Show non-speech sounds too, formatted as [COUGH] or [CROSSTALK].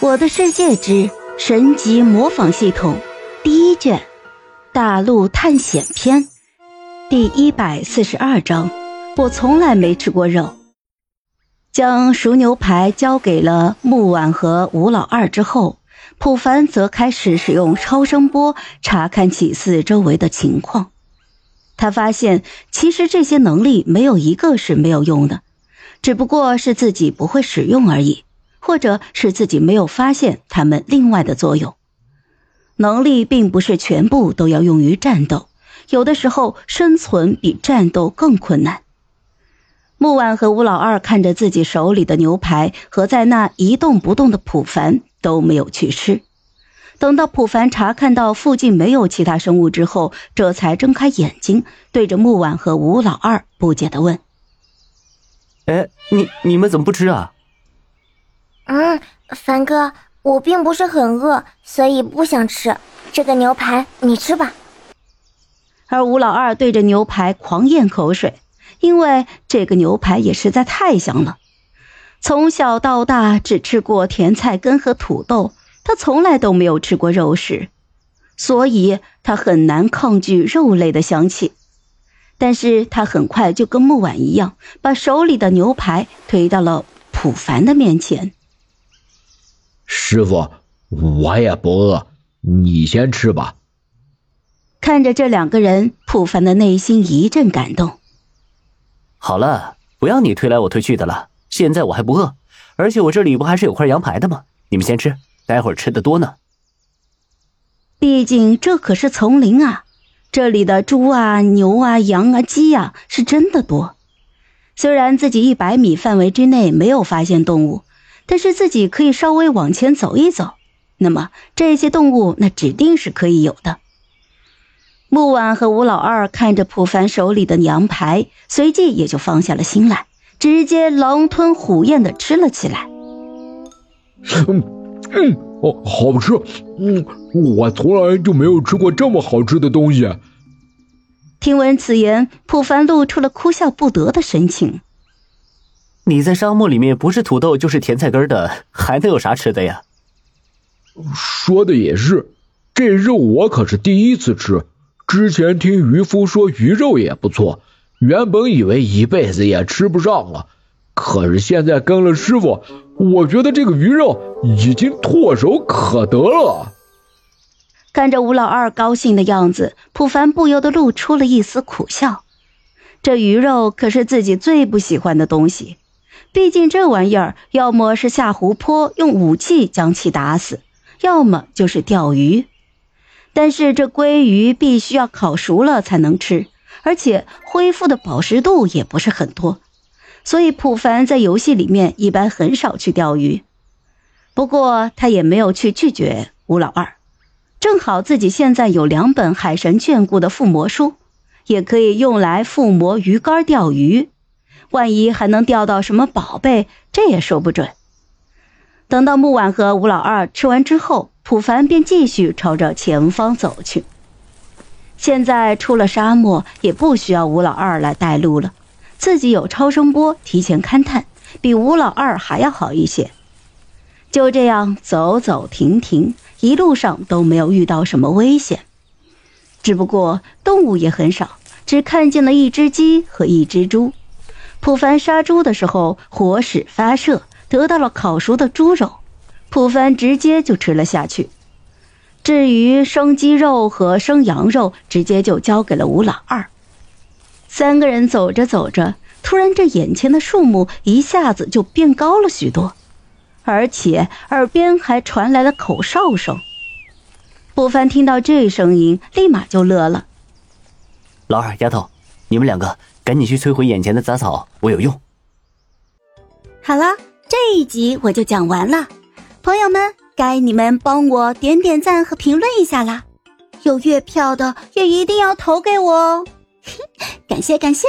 我的世界之神级模仿系统第一卷大陆探险篇第一百四十二章。我从来没吃过肉。将熟牛排交给了木婉和吴老二之后，普凡则开始使用超声波查看起四周围的情况。他发现，其实这些能力没有一个是没有用的，只不过是自己不会使用而已。或者是自己没有发现他们另外的作用，能力并不是全部都要用于战斗，有的时候生存比战斗更困难。木婉和吴老二看着自己手里的牛排和在那一动不动的普凡都没有去吃，等到普凡查看到附近没有其他生物之后，这才睁开眼睛，对着木婉和吴老二不解的问：“哎，你你们怎么不吃啊？”嗯，凡哥，我并不是很饿，所以不想吃这个牛排，你吃吧。而吴老二对着牛排狂咽口水，因为这个牛排也实在太香了。从小到大只吃过甜菜根和土豆，他从来都没有吃过肉食，所以他很难抗拒肉类的香气。但是他很快就跟木婉一样，把手里的牛排推到了普凡的面前。师傅，我也不饿，你先吃吧。看着这两个人，普凡的内心一阵感动。好了，不要你推来我推去的了。现在我还不饿，而且我这里不还是有块羊排的吗？你们先吃，待会儿吃的多呢。毕竟这可是丛林啊，这里的猪啊、牛啊、羊啊、鸡啊是真的多。虽然自己一百米范围之内没有发现动物。但是自己可以稍微往前走一走，那么这些动物那指定是可以有的。木婉和吴老二看着普凡手里的羊排，随即也就放下了心来，直接狼吞虎咽的吃了起来。嗯嗯，哦，好吃，嗯，我从来就没有吃过这么好吃的东西。听闻此言，普凡露出了哭笑不得的神情。你在沙漠里面不是土豆就是甜菜根的，还能有啥吃的呀？说的也是，这肉我可是第一次吃。之前听渔夫说鱼肉也不错，原本以为一辈子也吃不上了，可是现在跟了师傅，我觉得这个鱼肉已经唾手可得了。看着吴老二高兴的样子，普凡不由得露出了一丝苦笑。这鱼肉可是自己最不喜欢的东西。毕竟这玩意儿，要么是下湖泊用武器将其打死，要么就是钓鱼。但是这鲑鱼必须要烤熟了才能吃，而且恢复的饱食度也不是很多，所以普凡在游戏里面一般很少去钓鱼。不过他也没有去拒绝吴老二，正好自己现在有两本海神眷顾的附魔书，也可以用来附魔鱼竿钓鱼。万一还能钓到什么宝贝，这也说不准。等到木婉和吴老二吃完之后，普凡便继续朝着前方走去。现在出了沙漠，也不需要吴老二来带路了，自己有超声波提前勘探，比吴老二还要好一些。就这样走走停停，一路上都没有遇到什么危险，只不过动物也很少，只看见了一只鸡和一只猪。普凡杀猪的时候，火矢发射，得到了烤熟的猪肉，普凡直接就吃了下去。至于生鸡肉和生羊肉，直接就交给了吴老二。三个人走着走着，突然这眼前的树木一下子就变高了许多，而且耳边还传来了口哨声。普凡听到这声音，立马就乐了。老二，丫头，你们两个。赶紧去摧毁眼前的杂草，我有用。好了，这一集我就讲完了，朋友们，该你们帮我点点赞和评论一下啦，有月票的也一定要投给我哦，感 [LAUGHS] 谢感谢。